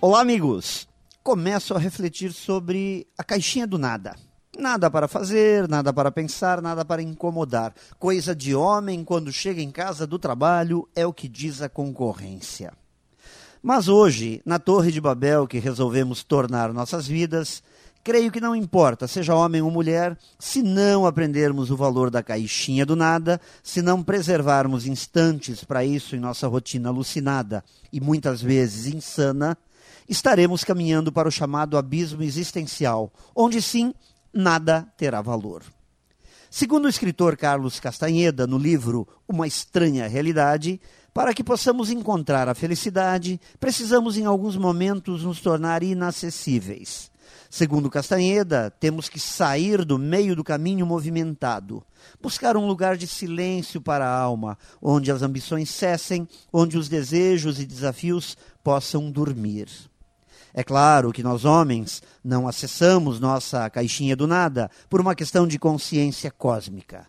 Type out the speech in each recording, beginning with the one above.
Olá, amigos! Começo a refletir sobre a caixinha do nada. Nada para fazer, nada para pensar, nada para incomodar. Coisa de homem quando chega em casa do trabalho é o que diz a concorrência. Mas hoje, na Torre de Babel que resolvemos tornar nossas vidas, creio que não importa, seja homem ou mulher, se não aprendermos o valor da caixinha do nada, se não preservarmos instantes para isso em nossa rotina alucinada e muitas vezes insana, estaremos caminhando para o chamado abismo existencial, onde sim nada terá valor. Segundo o escritor Carlos Castanheda, no livro Uma Estranha Realidade, para que possamos encontrar a felicidade, precisamos em alguns momentos nos tornar inacessíveis. Segundo Castanheda, temos que sair do meio do caminho movimentado, buscar um lugar de silêncio para a alma, onde as ambições cessem, onde os desejos e desafios possam dormir. É claro que nós homens não acessamos nossa caixinha do nada por uma questão de consciência cósmica.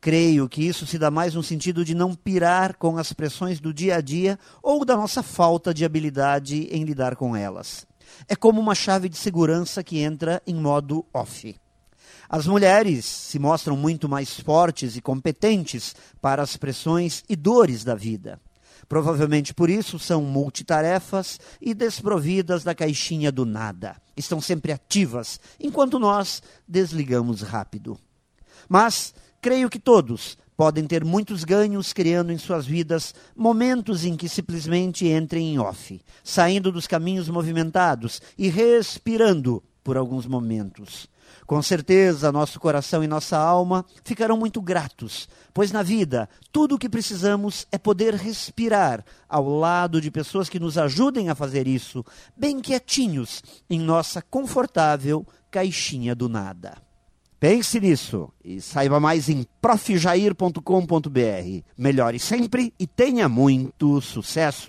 Creio que isso se dá mais no sentido de não pirar com as pressões do dia a dia ou da nossa falta de habilidade em lidar com elas. É como uma chave de segurança que entra em modo off. As mulheres se mostram muito mais fortes e competentes para as pressões e dores da vida. Provavelmente por isso são multitarefas e desprovidas da caixinha do nada. Estão sempre ativas, enquanto nós desligamos rápido. Mas creio que todos podem ter muitos ganhos criando em suas vidas momentos em que simplesmente entrem em off, saindo dos caminhos movimentados e respirando por alguns momentos. Com certeza, nosso coração e nossa alma ficarão muito gratos, pois na vida tudo o que precisamos é poder respirar ao lado de pessoas que nos ajudem a fazer isso, bem quietinhos, em nossa confortável caixinha do nada. Pense nisso e saiba mais em profjair.com.br. Melhore sempre e tenha muito sucesso!